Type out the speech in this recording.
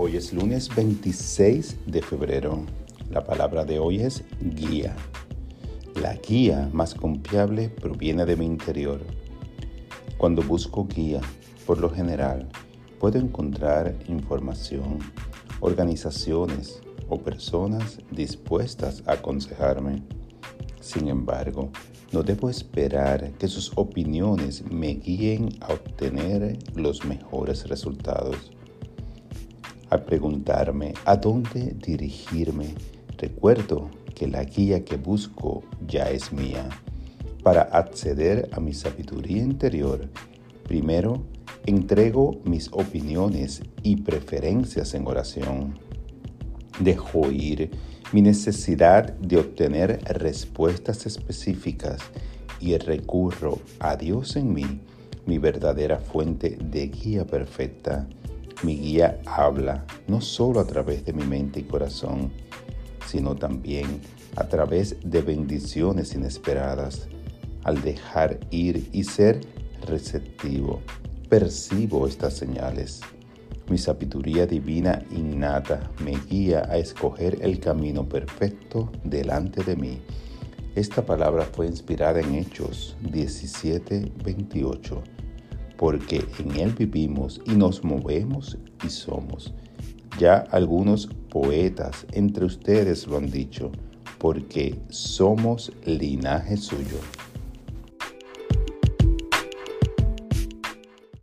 Hoy es lunes 26 de febrero. La palabra de hoy es guía. La guía más confiable proviene de mi interior. Cuando busco guía, por lo general, puedo encontrar información, organizaciones o personas dispuestas a aconsejarme. Sin embargo, no debo esperar que sus opiniones me guíen a obtener los mejores resultados. Al preguntarme a dónde dirigirme, recuerdo que la guía que busco ya es mía. Para acceder a mi sabiduría interior, primero entrego mis opiniones y preferencias en oración. Dejo ir mi necesidad de obtener respuestas específicas y recurro a Dios en mí, mi verdadera fuente de guía perfecta mi guía habla no solo a través de mi mente y corazón, sino también a través de bendiciones inesperadas. Al dejar ir y ser receptivo, percibo estas señales. Mi sabiduría divina innata me guía a escoger el camino perfecto delante de mí. Esta palabra fue inspirada en Hechos 17:28 porque en Él vivimos y nos movemos y somos. Ya algunos poetas entre ustedes lo han dicho, porque somos linaje suyo.